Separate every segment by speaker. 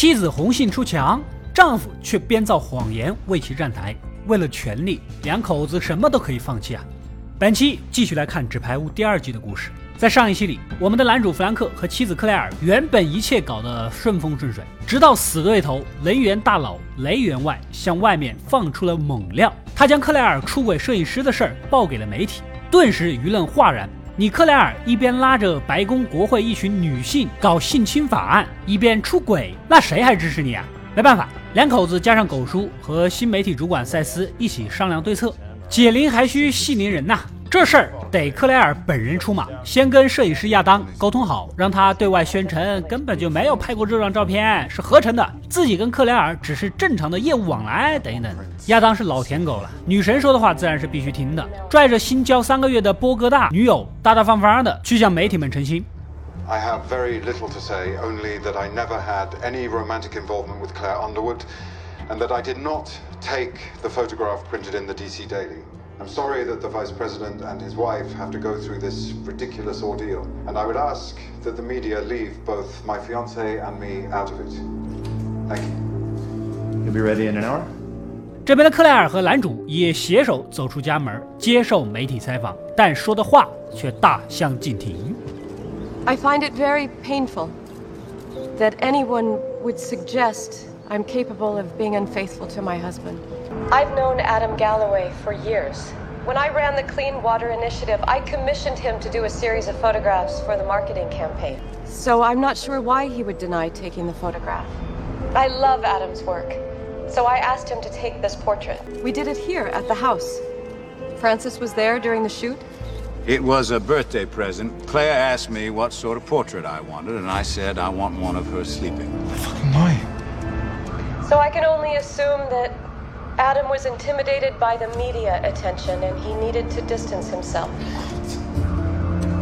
Speaker 1: 妻子红杏出墙，丈夫却编造谎言为其站台。为了权力，两口子什么都可以放弃啊！本期继续来看《纸牌屋》第二季的故事。在上一期里，我们的男主弗兰克和妻子克莱尔原本一切搞得顺风顺水，直到死对头雷源大佬雷员外向外面放出了猛料，他将克莱尔出轨摄影师的事儿报给了媒体，顿时舆论哗然。你克莱尔一边拉着白宫国会一群女性搞性侵法案，一边出轨，那谁还支持你啊？没办法，两口子加上狗叔和新媒体主管塞斯一起商量对策，解铃还需系铃人呐。这事儿得克莱尔本人出马，先跟摄影师亚当沟通好，让他对外宣称根本就没有拍过这张照片，是合成的，自己跟克莱尔只是正常的业务往来等一等。亚当是老舔狗了，女神说的话自然是必须听的，拽着新交三个月的波哥大女友，大大方方的去向媒体们澄清。
Speaker 2: I have very little to say, only that I never had any romantic involvement with Claire Underwood, and that I did not take the photograph printed in the DC Daily. I'm sorry that the Vice President and his wife have to go through this ridiculous ordeal, and I would ask that the media leave both my fiance and me out of it. Thank you.
Speaker 3: You'll be ready in an hour?
Speaker 1: 这边的克莱尔和男主也携手走出家门，接受媒体采访，但说的话却大相径庭。
Speaker 4: I find it very painful that anyone would suggest I'm capable of being unfaithful to my husband. I've known Adam Galloway for years. When I ran the Clean Water Initiative, I commissioned him to do a series of photographs for the marketing campaign. So I'm not sure why he would deny taking the photograph. I love Adam's work, so I asked him to take this portrait. We did it here at the house. Francis was there during the shoot.
Speaker 5: It was a birthday present. Claire asked me what sort of portrait I wanted, and I said I want one of her sleeping.
Speaker 3: Fucking lying.
Speaker 4: So I can only assume that Adam was intimidated by the media attention and he needed to distance himself.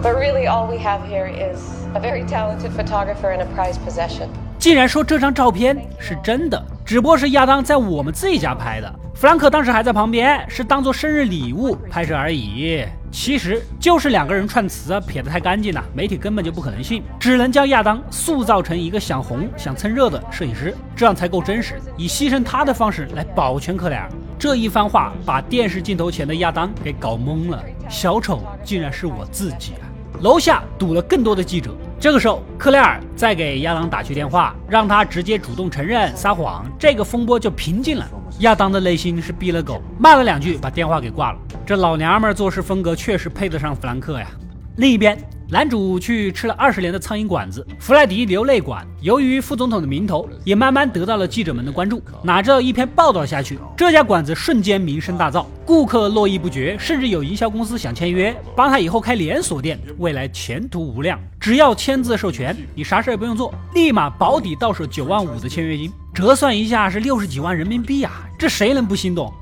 Speaker 4: But really, all we have here is a very talented photographer and a prized possession.
Speaker 1: 竟然说这张照片是真的，只不过是亚当在我们自己家拍的。 弗兰克当时还在旁边，是当做生日礼物拍摄而已。其实就是两个人串词撇得太干净了，媒体根本就不可能信，只能将亚当塑造成一个想红、想蹭热的摄影师，这样才够真实，以牺牲他的方式来保全克莱尔。这一番话把电视镜头前的亚当给搞懵了，小丑竟然是我自己啊！楼下堵了更多的记者。这个时候，克莱尔再给亚当打去电话，让他直接主动承认撒谎，这个风波就平静了。亚当的内心是逼了狗，骂了两句，把电话给挂了。这老娘们做事风格确实配得上弗兰克呀。另一边。男主去吃了二十年的苍蝇馆子——弗莱迪流泪馆。由于副总统的名头，也慢慢得到了记者们的关注。哪知道一篇报道下去，这家馆子瞬间名声大噪，顾客络绎不绝，甚至有营销公司想签约，帮他以后开连锁店，未来前途无量。只要签字授权，你啥事也不用做，立马保底到手九万五的签约金，折算一下是六十几万人民币啊！这谁能不心动？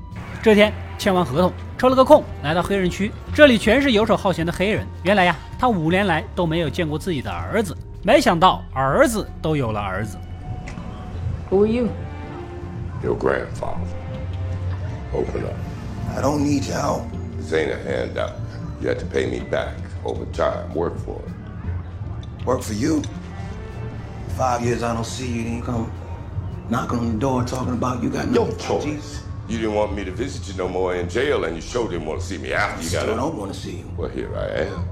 Speaker 1: 这天签完合同。抽了个空，来到黑人区，这里全是游手好闲的黑人。原来呀，他五年来都没有见过自己的儿子，没想到儿子都有了儿子。
Speaker 4: Who are you?
Speaker 6: Your grandfather. Open up.
Speaker 7: I don't need your help.
Speaker 6: This ain't a handout. You have to pay me back over time. Work for it.
Speaker 7: Work for you? Five years I don't see you, then you come knocking on the door talking about you got no
Speaker 6: choice. You didn't want me to visit you no more in jail, and you sure didn't want to see me after you got
Speaker 7: Still don't want to see you.
Speaker 6: Well, here I am.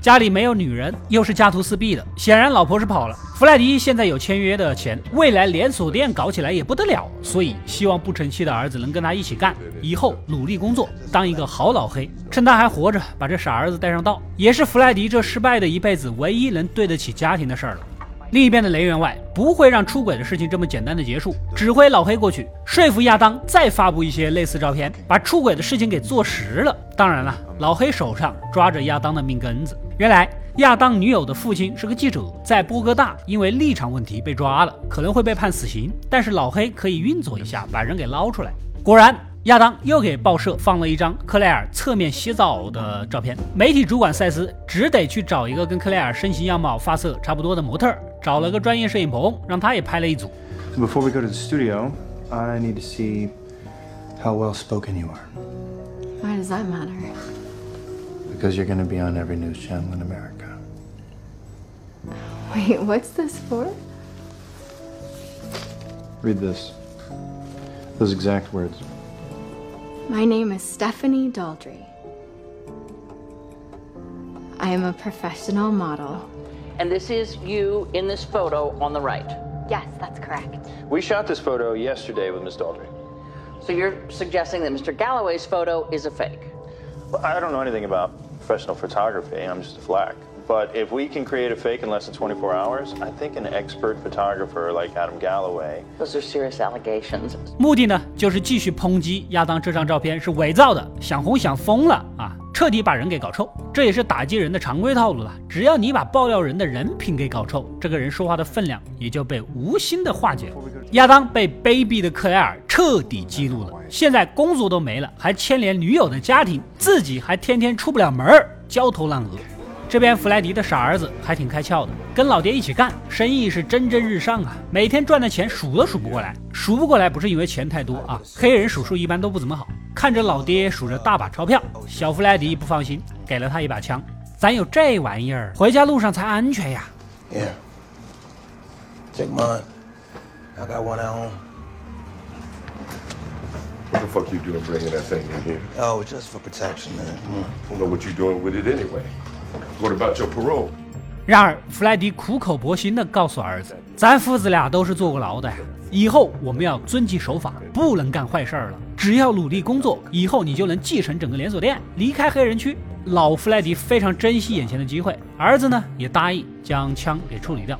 Speaker 1: 家里没有女人，又是家徒四壁的，显然老婆是跑了。弗莱迪现在有签约的钱，未来连锁店搞起来也不得了，所以希望不成器的儿子能跟他一起干，以后努力工作，当一个好老黑。趁他还活着，把这傻儿子带上道，也是弗莱迪这失败的一辈子唯一能对得起家庭的事儿了。另一边的雷员外不会让出轨的事情这么简单的结束，指挥老黑过去说服亚当再发布一些类似照片，把出轨的事情给做实了。当然了，老黑手上抓着亚当的命根子。原来亚当女友的父亲是个记者，在波哥大因为立场问题被抓了，可能会被判死刑。但是老黑可以运作一下，把人给捞出来。果然。亚当又给报社放了一张克莱尔侧面洗澡的照片，媒体主管赛斯只得去找一个跟克莱尔身形样貌、发色差不多的模特，找了个专业摄影棚，让他也拍了一组。
Speaker 3: Before we go to the studio, I need to see how well spoken you are.
Speaker 4: Why does that matter?
Speaker 3: Because you're going to be on every news channel in America.
Speaker 4: Wait, what's this for?
Speaker 3: Read this. Those exact words.
Speaker 8: My name is Stephanie Daldry. I am a professional model.
Speaker 9: And this is you in this photo on the right.
Speaker 8: Yes, that's correct.
Speaker 10: We shot this photo yesterday with Miss Daldry.
Speaker 9: So you're suggesting that Mr. Galloway's photo is a fake?
Speaker 10: Well, I don't know anything about professional photography. I'm just a flack. But if we can create a fake in less than 24 hours, I think an expert photographer like Adam Galloway.
Speaker 9: Those are serious allegations.
Speaker 1: 目的呢，就是继续抨击亚当这张照片是伪造的，想红想疯了啊！ 彻底把人给搞臭，这也是打击人的常规套路了。只要你把爆料人的人品给搞臭，这个人说话的分量也就被无心的化解了。亚当被卑鄙的克莱尔彻底激怒了，现在工作都没了，还牵连女友的家庭，自己还天天出不了门，焦头烂额。这边弗莱迪的傻儿子还挺开窍的，跟老爹一起干，生意是蒸蒸日上啊，每天赚的钱数都数不过来，数不过来不是因为钱太多啊，黑人数数一般都不怎么好。看着老爹数着大把钞票，小弗莱迪不放心，给了他一把枪。咱有这玩意儿，回家路上才安全呀。
Speaker 7: Yeah. Take mine. I got one at home.
Speaker 6: What the fuck you doing bringing that thing in here?
Speaker 7: Oh, just for protection, man. Mm.
Speaker 6: I don't know what you're doing with it anyway. What about your parole?
Speaker 1: 然而，弗莱迪苦口婆心地告诉儿子：“咱父子俩都是坐过牢的，以后我们要遵纪守法，不能干坏事儿了。只要努力工作，以后你就能继承整个连锁店，离开黑人区。”老弗莱迪非常珍惜眼前的机会，儿子呢也答应将枪给处理掉。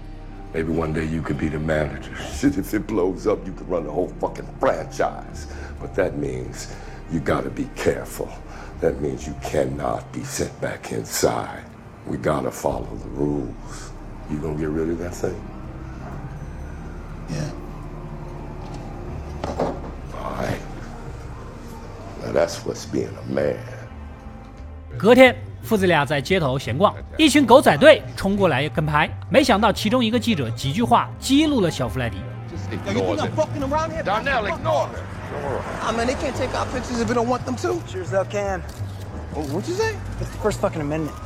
Speaker 6: Maybe one day you could be the manager. Shit, if it blows up, you could run the whole fucking franchise. But that means you gotta be careful. That means you cannot be sent back inside. We gotta follow the rules. You gonna get rid of that thing?
Speaker 7: Yeah.
Speaker 6: All right. Now that's what's being a man.
Speaker 1: 隔天，父子俩在街头闲逛，一群狗仔队冲过来跟拍，没想到其中一个记者几句话激怒了小弗莱迪。
Speaker 7: I mean, they can't take our pictures if we don't want them to.
Speaker 11: Sure as hell can.
Speaker 7: Oh, what'd you say?
Speaker 11: It's the First fucking Amendment.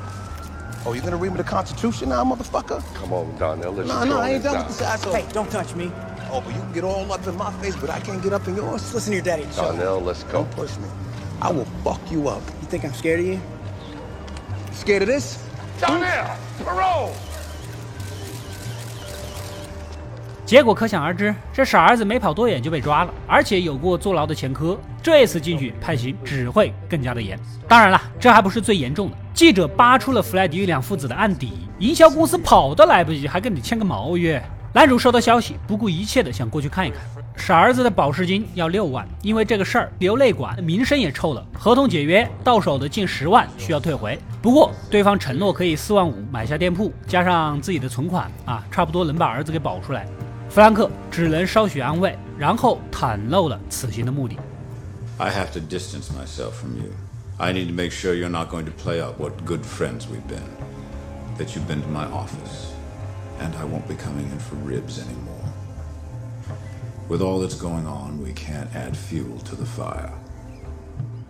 Speaker 7: Oh, you gonna read me the Constitution now, motherfucker?
Speaker 6: Come on, Darnell. Let's
Speaker 7: No,
Speaker 6: just
Speaker 7: no, I ain't
Speaker 6: on
Speaker 7: done with this asshole.
Speaker 11: Hey, don't touch me.
Speaker 7: Oh, but you can get all up in my face, but I can't get up in yours.
Speaker 11: Listen to your daddy. Shut up.
Speaker 6: Let's go.
Speaker 7: Don't push me. I will fuck you up.
Speaker 11: You think I'm scared of you?
Speaker 7: Scared of this?
Speaker 6: Darnell, parole.
Speaker 1: 结果可想而知，这傻儿子没跑多远就被抓了，而且有过坐牢的前科。这次进去判刑只会更加的严。当然了，这还不是最严重的。记者扒出了弗莱迪两父子的案底，营销公司跑都来不及，还跟你签个毛约。男主收到消息，不顾一切的想过去看一看。傻儿子的保释金要六万，因为这个事儿流泪馆名声也臭了，合同解约到手的近十万需要退回。不过对方承诺可以四万五买下店铺，加上自己的存款啊，差不多能把儿子给保出来。弗兰克只能稍许安慰，然后袒露了此行的目的。
Speaker 5: I have to distance myself from you. I need to make sure you're not going to play up what good friends we've been. That you've been to my office. And I won't be coming in for ribs anymore. With all that's going on, we can't add fuel to the fire.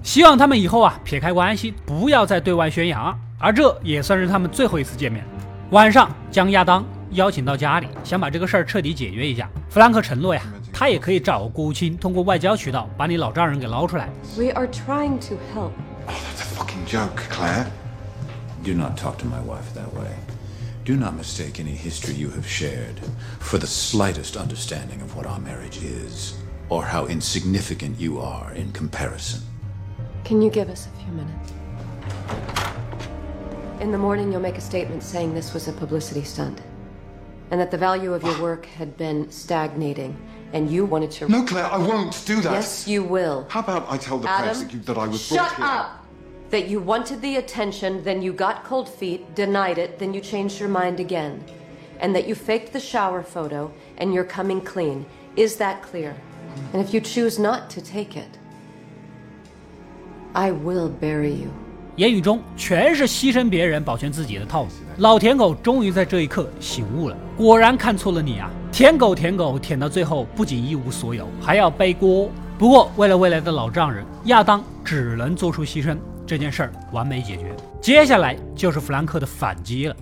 Speaker 1: 希望他们以后啊撇开关系，不要再对外宣扬。而这也算是他们最后一次见面。晚上将亚当 邀请到家里，想把这个事儿彻底解决一下。弗兰克承诺呀，他也可以找国务卿通过外交渠道把你老丈人给捞出来。
Speaker 4: We are trying to help.
Speaker 2: That's a fucking joke, Claire.
Speaker 5: Do not talk to my wife that way. Do not mistake any history you have shared for the slightest understanding of what our marriage is, or how insignificant you are in comparison.
Speaker 4: Can you give us a few minutes? In the morning, you'll make a statement saying this was a publicity stunt. And that the value of your work had been stagnating, and you wanted to.
Speaker 2: No, Claire, I won't do that.
Speaker 4: Yes, you will.
Speaker 2: How about I tell the press
Speaker 4: Adam,
Speaker 2: that, you, that I was
Speaker 4: shut
Speaker 2: brought here?
Speaker 4: up! That you wanted the attention, then you got cold feet, denied it, then you changed your mind again. And that you faked the shower photo, and you're coming clean. Is that clear? And if you choose not to take it, I will bury you.
Speaker 1: 言语中全是牺牲别人保全自己的套路。老舔狗终于在这一刻醒悟了， 果然看错了你啊！舔狗舔狗舔到最后，不仅一无所有，还要背锅。不过为了未来的老丈人，亚当只能做出牺牲，这件事儿完美解决。接下来就是弗兰克的反击了。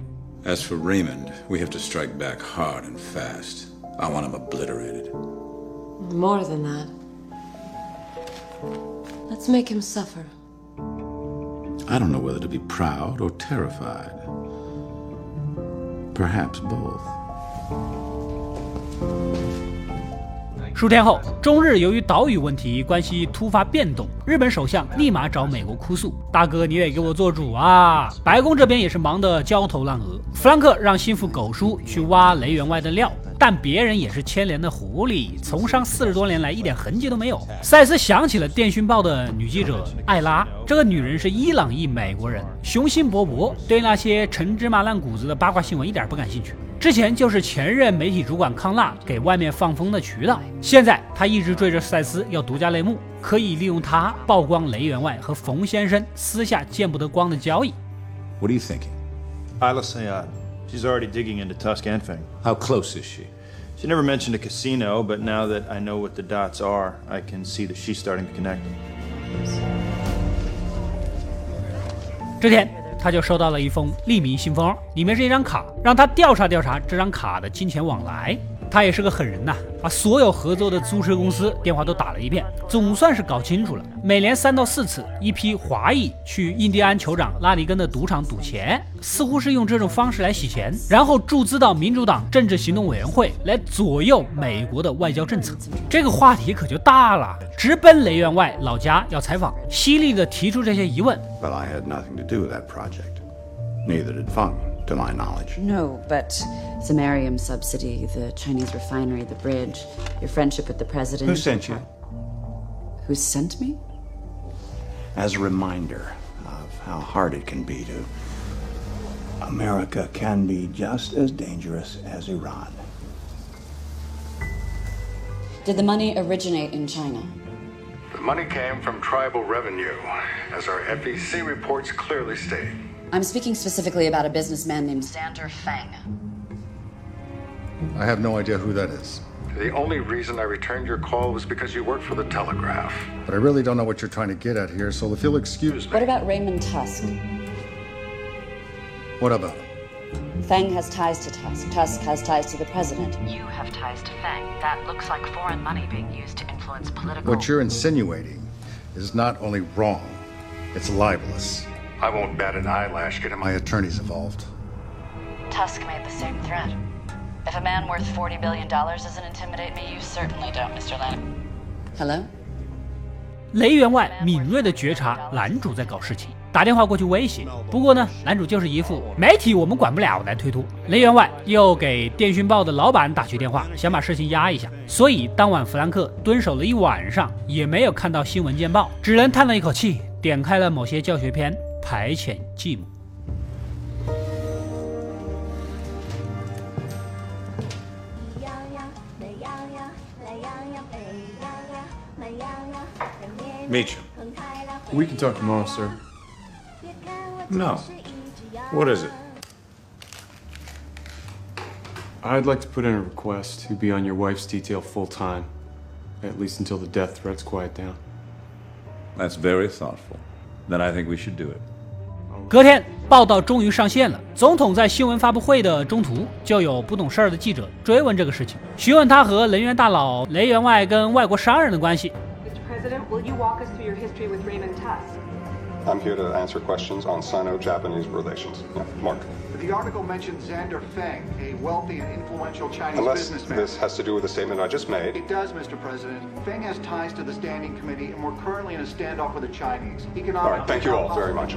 Speaker 5: As for Raymond, we have to strike back hard and fast. I want him obliterated.
Speaker 4: More than that. Let's make him suffer.
Speaker 5: I don't know whether to be proud or terrified. Perhaps both.
Speaker 1: 数天后，中日由于岛屿问题关系突发变动，日本首相立马找美国哭诉：“大哥，你得给我做主啊！”白宫这边也是忙得焦头烂额。弗兰克让心腹狗叔去挖雷员外的料，但别人也是牵连的狐狸，从商四十多年来一点痕迹都没有。赛斯想起了《电讯报》的女记者艾拉，这个女人是伊朗裔美国人，雄心勃勃，对那些陈芝麻烂谷子的八卦新闻一点不感兴趣。之前就是前任媒体主管康纳给外面放风的渠道，现在他一直追着赛斯要独家内幕，可以利用他曝光雷员外和冯先生私下见不得光的交易。
Speaker 5: What are you thinking?
Speaker 10: Isla Sayad. She's already digging into Tusk and Feng.
Speaker 5: How close is she?
Speaker 10: She never mentioned a casino, but now that I know what the dots are, I can see that she's starting to connect them.
Speaker 1: 这天，他就收到了一封匿名信封，里面是一张卡，让他调查调查这张卡的金钱往来。他也是个狠人呐，把所有合作的租车公司电话都打了一遍，总算是搞清楚了。每年三到四次，一批华裔去印第安酋长拉尼根的赌场赌钱，似乎是用这种方式来洗钱，然后注资到民主党政治行动委员会来左右美国的外交政策。这个话题可就大了，直奔雷员外老家要采访，犀利的提出这些疑问。
Speaker 5: But I had nothing to do with that project. Neither did Fung, to my knowledge.
Speaker 12: No, but Samarium subsidy, the Chinese refinery, the bridge, your friendship with the president.
Speaker 3: Who sent you?
Speaker 12: Who sent me?
Speaker 3: As a reminder of how hard it can be to. America can be just as dangerous as Iran.
Speaker 12: Did the money originate in China?
Speaker 13: The money came from tribal revenue, as our FEC reports clearly state.
Speaker 12: I'm speaking specifically about a businessman named Xander Feng.
Speaker 13: I have no idea who that is. The only reason I returned your call was because you work for the Telegraph. But I really don't know what you're trying to get at here, so if you'll excuse me.
Speaker 12: What about Raymond Tusk?
Speaker 13: What about him?
Speaker 12: Feng has ties to Tusk. Tusk has ties to the president.
Speaker 14: You have ties to Feng. That looks like foreign money being used to influence political.
Speaker 13: What you're insinuating is not only wrong, it's libelous. I won't bat an eyelash getting my attorneys involved.
Speaker 14: Tusk made the same threat. If a man worth $40 billion doesn't intimidate me, you certainly don't, Mr. Lanning.
Speaker 12: Hello?
Speaker 1: 雷员外敏锐的觉察男主在搞事情，打电话过去威胁。不过呢，男主就是一副媒体我们管不了来推脱。雷员外又给电讯报的老板打去电话，想把事情压一下。所以当晚弗兰克蹲守了一晚上，也没有看到新闻见报，只能叹了一口气，点开了某些教学片，排遣寂寞。
Speaker 5: Meet you.
Speaker 15: We can talk tomorrow, sir.
Speaker 5: No. What is it?
Speaker 15: I'd like to put in a request to be on your wife's detail full time, at least until the death threats quiet down.
Speaker 5: That's very thoughtful. Then I think we should do it.
Speaker 1: 隔天，报道终于上线了。总统在新闻发布会的中途，就有不懂事儿的记者追问这个事情，询问他和能源大佬雷员外跟外国商人的关系。
Speaker 16: President, will you walk us through your history with Raymond Tusk?
Speaker 2: I'm here to answer questions on Sino-Japanese relations. Yeah, Mark.
Speaker 17: The article mentioned Xander Feng, a wealthy and influential Chinese
Speaker 2: Unless
Speaker 17: businessman.
Speaker 2: this has to do with the statement I just made.
Speaker 17: It does, Mr. President. Feng has ties to the Standing Committee, and we're currently in a standoff with the Chinese. Economic.
Speaker 2: All right, thank you all very much.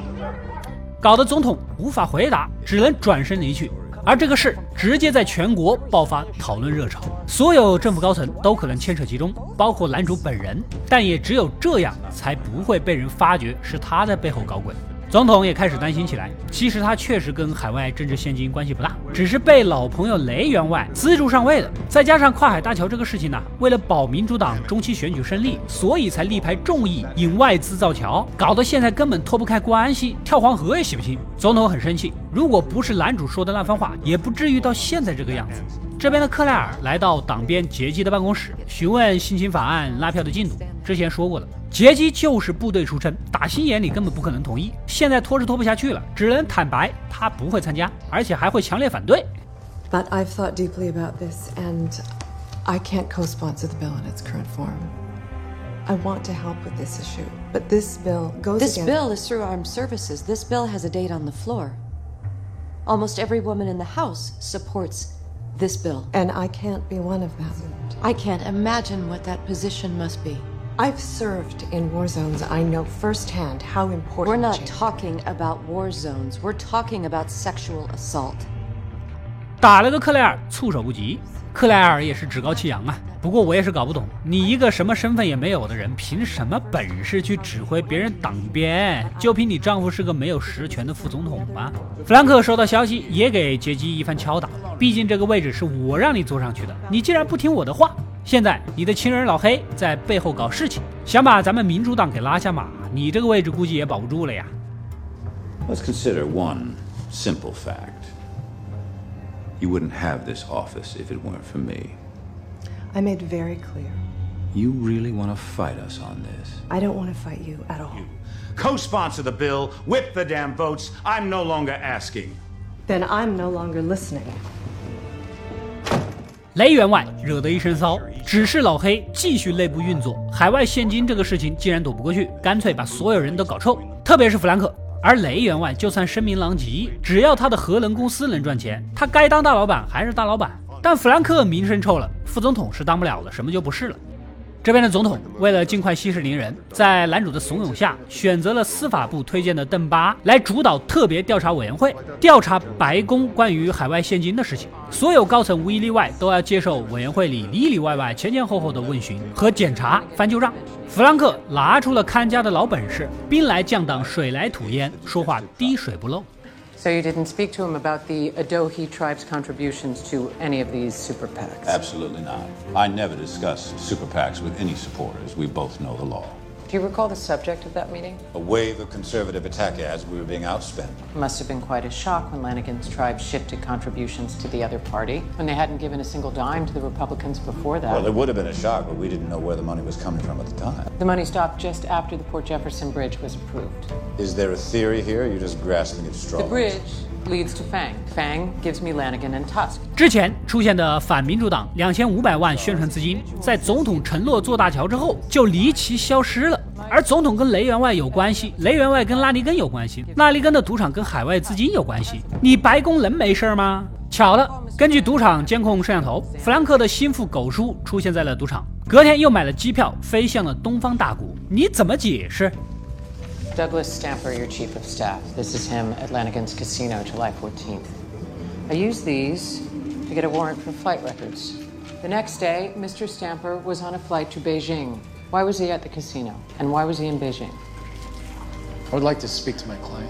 Speaker 1: 搞得总统无法回答，只能转身离去。而这个事直接在全国爆发讨论热潮，所有政府高层都可能牵扯其中，包括男主本人。但也只有这样，才不会被人发觉是他在背后搞鬼。总统也开始担心起来。其实他确实跟海外政治现金关系不大，只是被老朋友雷员外资助上位的。再加上跨海大桥这个事情呢，为了保民主党中期选举胜利，所以才力排众议引外资造桥，搞得现在根本脱不开关系，跳黄河也洗不清。总统很生气，如果不是男主说的那番话，也不至于到现在这个样子。这边的克莱尔来到党鞭杰基的办公室，询问性侵法案拉票的进度。之前说过了，杰基就是部队出身，打心眼里根本不可能同意。现在拖是拖不下去了，只能坦白他不会参加，而且还会强烈反对。
Speaker 4: But I've thought deeply about this, and I can't co sponsor the bill in its current form. I want to help with this issue, but this bill goes
Speaker 18: This bill is through armed services. This bill has a date on the floor. Almost every woman in the House supports this bill.
Speaker 4: And I can't be one of them.
Speaker 18: I can't imagine what that position must be.
Speaker 4: I've served in war zones. I know firsthand how important.
Speaker 18: We're not
Speaker 4: change-
Speaker 18: talking about war zones. We're talking about sexual assault.
Speaker 1: 打了个克莱尔措手不及。 克莱尔也是趾高气扬啊。不过我也是搞不懂，你一个什么身份也没有的人，凭什么本事去指挥别人党鞭？就凭你丈夫是个没有实权的副总统吗？弗兰克收到消息，也给杰基一番敲打。毕竟这个位置是我让你坐上去的，你既然不听我的话，现在你的亲人老黑在背后搞事情，想把咱们民主党给拉下马，你这个位置估计也保不住了呀。
Speaker 5: Let's consider one simple fact. You wouldn't have this office if it weren't for me.
Speaker 4: I made very clear.
Speaker 5: You really want to fight us on this?
Speaker 4: I don't want to fight you at all.
Speaker 19: Co sponsor the bill, whip the damn votes. I'm no longer asking.
Speaker 4: Then I'm no longer listening.
Speaker 1: 雷员外惹得一身骚，指示老黑继续内部运作。海外现金这个事情既然躲不过去，干脆把所有人都搞臭，特别是弗兰克。 而雷员外就算声名狼藉，只要他的核能公司能赚钱，他该当大老板还是大老板。但弗兰克名声臭了，副总统是当不了的，什么就不是了。这边的总统为了尽快息事宁人，在男主的怂恿下，选择了司法部推荐的邓巴来主导特别调查委员会，调查白宫关于海外现金的事情。所有高层无一例外都要接受委员会里里里外外、前前后后的问询和检查、翻旧账。弗兰克拿出了看家的老本事，兵来将挡，水来土掩，说话滴水不漏。
Speaker 20: So you didn't speak to him about the Adohi tribe's contributions to any of these super PACs?
Speaker 5: Absolutely not. I never discuss super PACs with any supporters. We both know the law.
Speaker 20: Do you recall the subject of that meeting?
Speaker 5: A wave of conservative attack ads, we were being outspent.
Speaker 20: Must have been quite a shock when Lanigan's tribe shifted contributions to the other party, when they hadn't given a single dime to the Republicans before that.
Speaker 5: Well, it would have been a shock, but we didn't know where the money was coming from at the time.
Speaker 20: The money stopped just after the Port Jefferson Bridge was approved.
Speaker 5: Is there a theory here? You're just grasping at
Speaker 20: The
Speaker 5: straws.
Speaker 20: bridge leads to Fang. Fang gives me Lanigan and Tusk.
Speaker 1: 之前出现的反民主党两千五百万宣传资金，在总统承诺做大桥之后就离奇消失了。 而总统跟雷员外有关系，雷员外跟拉尼根有关系，拉尼根的赌场跟海外资金有关系，你白宫能没事吗？巧了，根据赌场监控摄像头，弗兰克的心腹狗叔出现在了赌场，隔天又买了机票飞向了东方大谷，你怎么解释
Speaker 20: ？Douglas Stamper, your chief of staff. This is him at Lanigan's Casino, July 14th. I used these to get a warrant for flight records. The next day, Mr. Stamper was on a flight to Beijing. Why was he at the casino? And why was he in Beijing?
Speaker 15: I would like to speak to my client.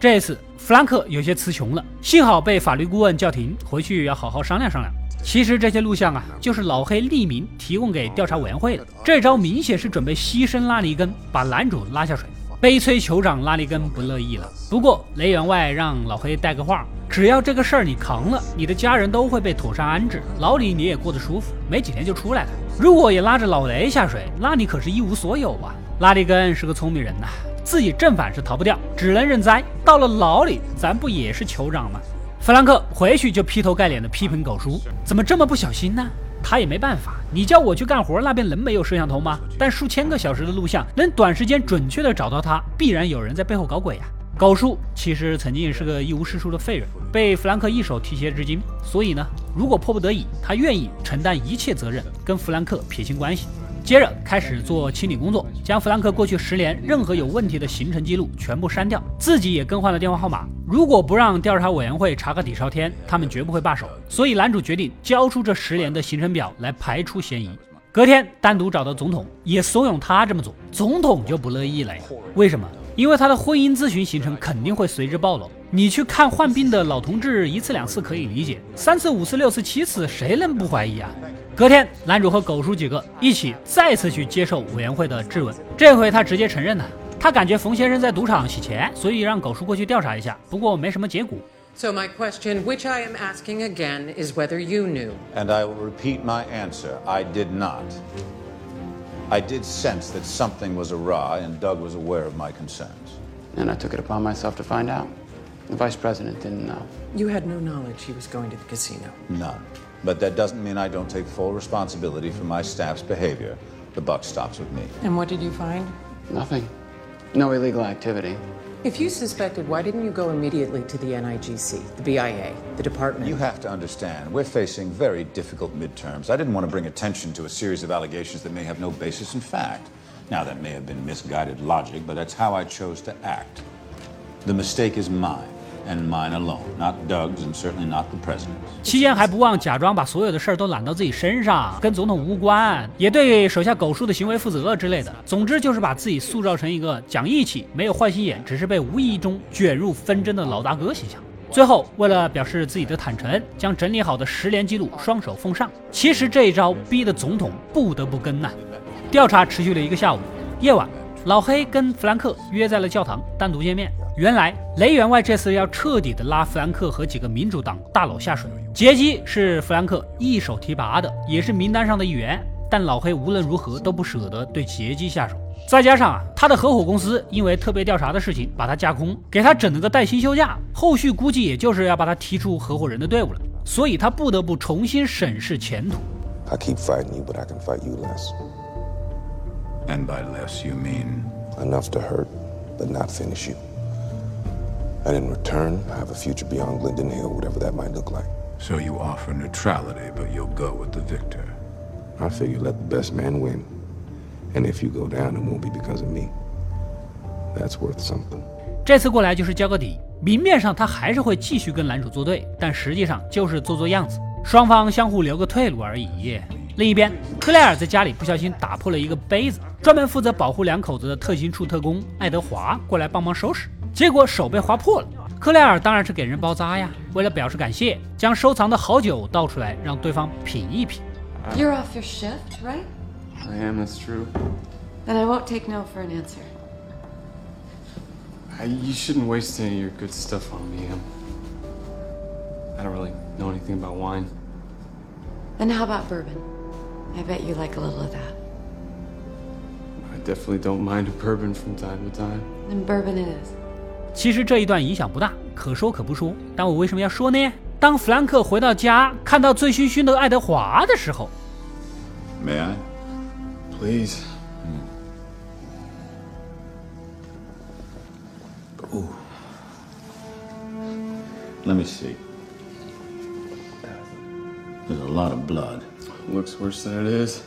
Speaker 1: 这次弗兰克有些词穷了，幸好被法律顾问叫停，回去要好好商量商量。其实这些录像啊，就是老黑匿名提供给调查委员会的。这招明显是准备牺牲拉尼根，把男主拉下水。悲催酋长拉尼根不乐意了。不过雷员外让老黑带个话，只要这个事儿你扛了，你的家人都会被妥善安置，牢里你也过得舒服，没几天就出来了。如果也拉着老雷下水，那你可是一无所有啊！拉里根是个聪明人呐、自己正反是逃不掉，只能认栽。到了牢里，咱不也是酋长吗？弗兰克回去就劈头盖脸的批评狗叔，怎么这么不小心呢？他也没办法，你叫我去干活，那边能没有摄像头吗？但数千个小时的录像，能短时间准确的找到他，必然有人在背后搞鬼呀、狗叔其实曾经也是个一无是处的废人，被弗兰克一手提携至今，所以呢，如果迫不得已，他愿意承担一切责任，跟弗兰克撇清关系。接着开始做清理工作，将弗兰克过去十年任何有问题的行程记录全部删掉，自己也更换了电话号码。如果不让调查委员会查个底朝天，他们绝不会罢手。所以男主决定交出这十年的行程表来排除嫌疑。隔天单独找到总统，也怂恿他这么做，总统就不乐意了呀。为什么？因为他的婚姻咨询行程肯定会随之暴露。你去看患病的老同志一次两次可以理解，三次五次六次七次，谁能不怀疑啊？隔天，男主和狗叔几个一起再次去接受委员会的质问，这回他直接承认了，他感觉冯先生在赌场洗钱，所以让狗叔过去调查一下，不过没什么结果。
Speaker 20: So my question, which I am asking again, is whether you knew.
Speaker 5: And I will repeat my answer. I did not. I did sense that something was awry, and Doug was aware of my concerns.
Speaker 21: And I took it upon myself to find out.
Speaker 15: The vice president didn't know.
Speaker 20: You had no knowledge he was going to the casino.
Speaker 5: None. But that doesn't mean I don't take full responsibility for my staff's behavior. The buck stops with me.
Speaker 20: And what did you find?
Speaker 15: Nothing. No illegal activity.
Speaker 20: If you suspected, why didn't you go immediately to the NIGC, the BIA, the department?
Speaker 5: You have to understand, we're facing very difficult midterms. I didn't want to bring attention to a series of allegations that may have no basis in fact. Now, that may have been misguided logic, but that's how I chose to act. The mistake is mine. And mine alone, not Doug's, and certainly not the president
Speaker 1: 期间还不忘假装把所有的事儿都揽到自己身上，跟总统无关，也对手下狗叔的行为负责之类的。总之就是把自己塑造成一个讲义气、没有坏心眼，只是被无意中卷入纷争的老大哥形象。最后，为了表示自己的坦诚，将整理好的十连记录双手奉上。其实这一招逼得总统不得不跟呐。调查持续了一个下午，夜晚，老黑跟弗兰克约在了教堂，单独见面。原来雷员外这次要彻底的拉弗兰克和几个民主党大佬下水，杰基是弗兰克一手提拔的，也是名单上的一员。但老黑无论如何都不舍得对杰基下手，再加上啊，他的合伙公司因为特别调查的事情把他架空，给他整了个带薪休假，后续估计也就是要把他踢出合伙人的队伍了，所以他不得不重新审视前途。
Speaker 21: I keep fighting you, but I can fight you less.
Speaker 5: And by less, you mean
Speaker 21: enough to hurt, but not finish you. And in return, I have a future beyond Glendon Hill, whatever that might look like.
Speaker 5: So you offer neutrality, but you'll go with the victor.
Speaker 21: I figure let the best man win. And if you go down, it won't be because of me. That's worth something.
Speaker 1: 这次过来就是交个底，明面上他还是会继续跟男主作对，但实际上就是做做样子，双方相互留个退路而已。另一边，克莱尔在家里不小心打破了一个杯子，专门负责保护两口子的特勤处特工爱德华过来帮忙收拾。结果手被划破了，克莱尔当然是给人包扎呀。为了表示感谢，将收藏的好酒倒出来，让对方品一品。
Speaker 18: You're off your shift, right?
Speaker 15: I am. That's true.
Speaker 18: Then I won't take no for an answer.
Speaker 15: I, you shouldn't waste any of your good stuff on me. I'm, I don't really know anything about wine.
Speaker 18: And how about bourbon? I bet you like a little of that.
Speaker 15: I definitely don't mind a bourbon from time to time.
Speaker 18: Then bourbon it is.
Speaker 1: 其实这一段影响不大，可说可不说。但我为什么要说呢？当弗兰克回到家，看到醉醺醺的爱德华的时候，
Speaker 5: May I,
Speaker 15: please?
Speaker 5: Ooh. Let me see. There's a lot of blood.
Speaker 15: Looks worse than it is.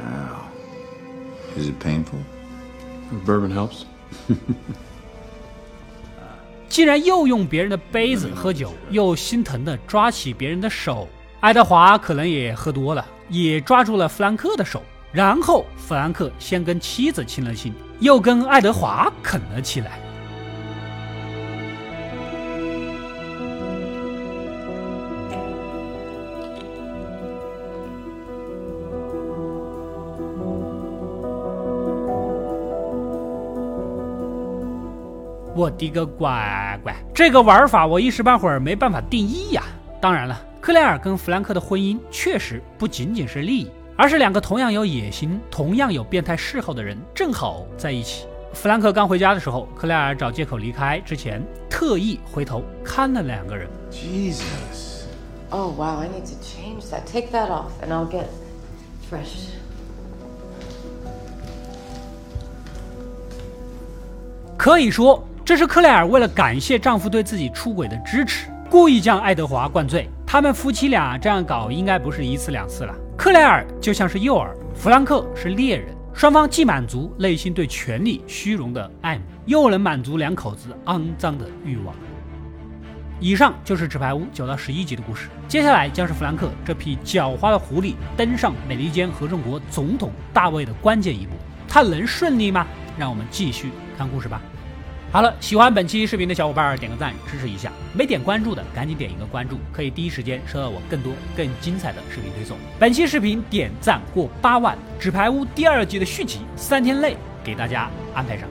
Speaker 5: Ow. Is it painful?
Speaker 15: Bourbon helps.
Speaker 1: 既然又用别人的杯子喝酒，又心疼的抓起别人的手，爱德华可能也喝多了，也抓住了弗兰克的手，然后弗兰克先跟妻子亲了亲，又跟爱德华啃了起来。我的个乖乖！这个玩法我一时半会儿没办法定义呀。当然了，克莱尔跟弗兰克的婚姻确实不仅仅是利益，而是两个同样有野心、同样有变态嗜好的人正好在一起。弗兰克刚回家的时候，克莱尔找借口离开之前，特意回头看了两个人。
Speaker 5: Jesus.
Speaker 18: Oh wow! I need to change that. Take that off, and I'll get fresh.
Speaker 1: 可以说。这是克莱尔为了感谢丈夫对自己出轨的支持，故意将爱德华灌醉。他们夫妻俩这样搞，应该不是一次两次了。克莱尔就像是诱饵，弗兰克是猎人，双方既满足内心对权力、虚荣的爱慕，又能满足两口子肮脏的欲望。以上就是《纸牌屋》九到十一集的故事，接下来将是弗兰克这匹狡猾的狐狸登上美利坚合众国总统大位的关键一步，他能顺利吗？让我们继续看故事吧。好了，喜欢本期视频的小伙伴点个赞支持一下，没点关注的赶紧点一个关注，可以第一时间收到我更多更精彩的视频推送。本期视频点赞过八万，《纸牌屋》第二季的续集三天内给大家安排上。